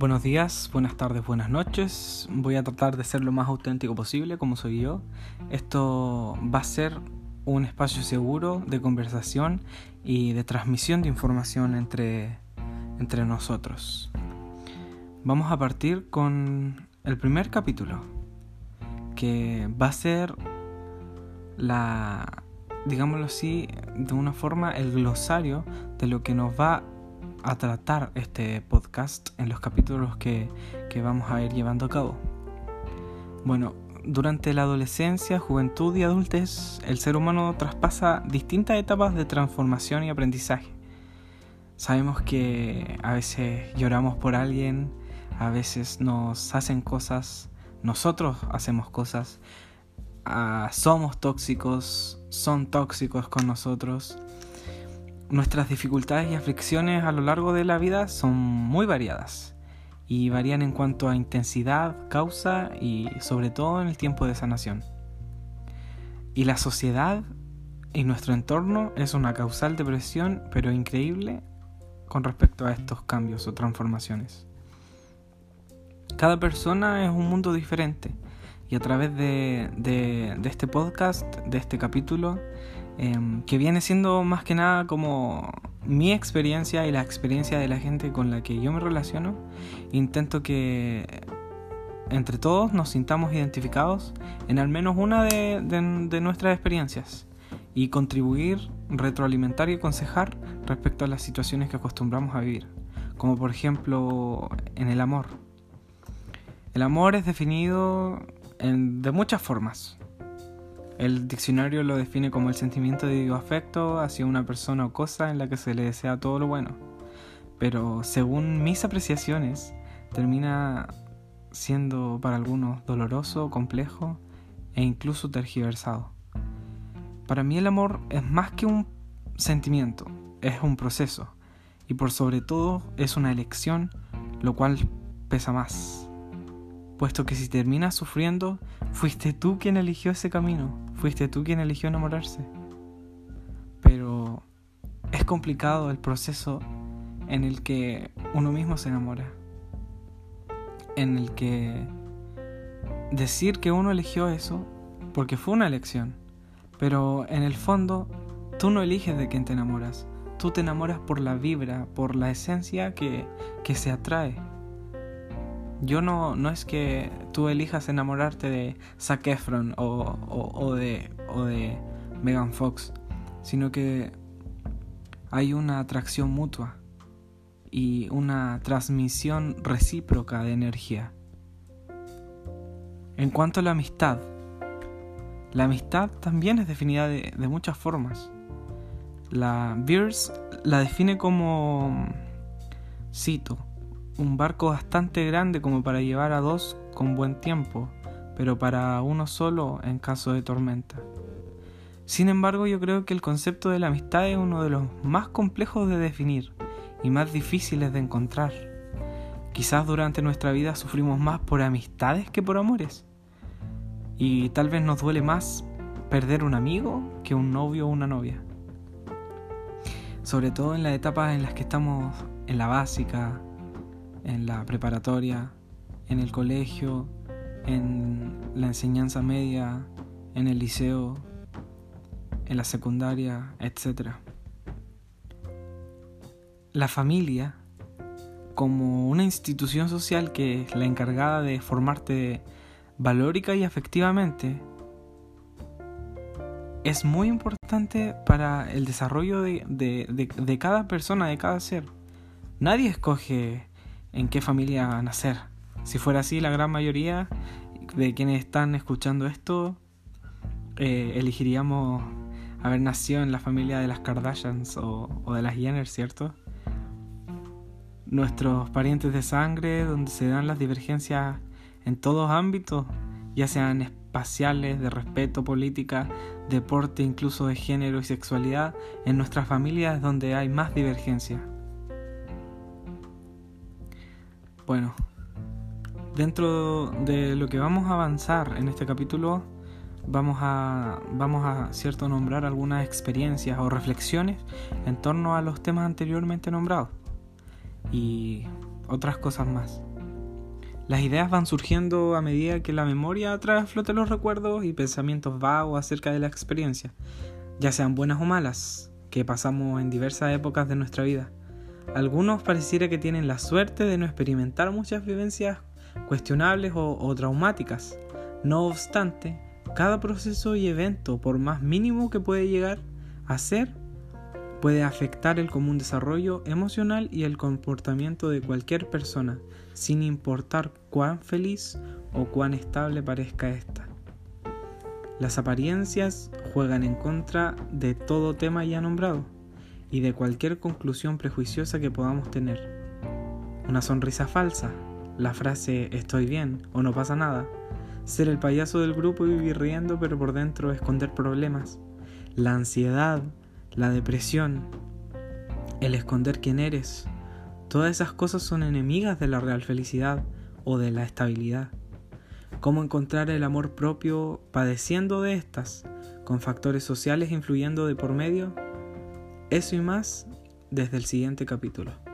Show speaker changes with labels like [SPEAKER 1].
[SPEAKER 1] Buenos días, buenas tardes, buenas noches. Voy a tratar de ser lo más auténtico posible, como soy yo. Esto va a ser un espacio seguro de conversación y de transmisión de información entre, entre nosotros. Vamos a partir con el primer capítulo, que va a ser la, digámoslo así, de una forma, el glosario de lo que nos va a tratar este podcast en los capítulos que, que vamos a ir llevando a cabo. Bueno, durante la adolescencia, juventud y adultez, el ser humano traspasa distintas etapas de transformación y aprendizaje. Sabemos que a veces lloramos por alguien, a veces nos hacen cosas, nosotros hacemos cosas, ah, somos tóxicos, son tóxicos con nosotros Nuestras dificultades y aflicciones a lo largo de la vida son muy variadas y varían en cuanto a intensidad, causa y sobre todo en el tiempo de sanación. Y la sociedad y nuestro entorno es una causal de presión pero increíble con respecto a estos cambios o transformaciones. Cada persona es un mundo diferente y a través de, de este podcast, de este capítulo, Em, que viene siendo más que nada como mi experiencia y la experiencia de la gente con la que yo me relaciono. Intento que entre todos nos sintamos identificados en al menos una de, nuestras experiencias y contribuir, retroalimentar y aconsejar respecto a las situaciones que acostumbramos a vivir, como por ejemplo en el amor. El amor es definido de muchas formas. El diccionario lo define como el sentimiento de afecto hacia una persona o cosa en la que se le desea todo lo bueno. Pero según mis apreciaciones, termina siendo para algunos doloroso, complejo e incluso tergiversado. Para mí el amor es más que un sentimiento, es un proceso y por sobre todo es una elección, lo cual pesa más. Puesto que si terminas sufriendo, fuiste tú quien eligió ese camino, Fuiste tú quien eligió enamorarse. Pero es complicado el proceso en el que uno mismo se enamora. En el que decir que uno eligió eso porque fue una elección. Pero en el fondo tú no eliges de quién te enamoras. Tú te enamoras por la vibra, por la esencia que, que se atrae. Yo no, no es que tú elijas enamorarte de Zac Efron o, o, de, o de Megan Fox, sino que hay una atracción mutua y una transmisión recíproca de energía. En cuanto a la amistad, la amistad también es definida de, de muchas formas. La Beers la define como, cito, un barco bastante grande como para llevar a dos con buen tiempo, pero para uno solo en caso de tormenta. Sin embargo, yo creo que el concepto de la amistad es uno de los más complejos de definir y más difíciles de encontrar. Quizás durante nuestra vida sufrimos más por amistades que por amores. Y tal vez nos duele más perder un amigo que un novio o una novia. Sobre todo en las etapas en las que estamos en la básica, en la preparatoria, en el colegio, en la enseñanza media, en el liceo, en la secundaria, etc. La familia, como una institución social que es la encargada de formarte valórica y afectivamente, es muy importante para el desarrollo de, de cada persona, de cada ser. Nadie escoge en qué familia nacer. Si fuera así, la gran mayoría de quienes están escuchando esto eh, elegiríamos haber nacido en la familia de las Kardashians o, de las Jenner, ¿cierto? Nuestros parientes de sangre, donde se dan las divergencias en todos ámbitos, ya sean espaciales, de respeto, política, deporte, incluso de género y sexualidad, en nuestras familias donde hay más divergencia. Bueno, dentro de lo que vamos a avanzar en este capítulo, vamos a, vamos a cierto nombrar algunas experiencias o reflexiones en torno a los temas anteriormente nombrados y otras cosas más. Las ideas van surgiendo a medida que la memoria trae flote los recuerdos y pensamientos vagos acerca de la experiencia, ya sean buenas o malas, que pasamos en diversas épocas de nuestra vida. Algunos pareciera que tienen la suerte de no experimentar muchas vivencias cuestionables o, traumáticas. No obstante, cada proceso y evento, por más mínimo que puede llegar a ser, puede afectar el común desarrollo emocional y el comportamiento de cualquier persona, sin importar cuán feliz o cuán estable parezca ésta. Las apariencias juegan en contra de todo tema ya nombrado y de cualquier conclusión prejuiciosa que podamos tener. Una sonrisa falsa, la frase estoy bien o no pasa nada, ser el payaso del grupo y vivir riendo pero por dentro esconder problemas, la ansiedad, la depresión, el esconder quién eres, todas esas cosas son enemigas de la real felicidad o de la estabilidad. ¿Cómo encontrar el amor propio padeciendo de estas, con factores sociales influyendo de por medio? Eso y más desde el siguiente capítulo.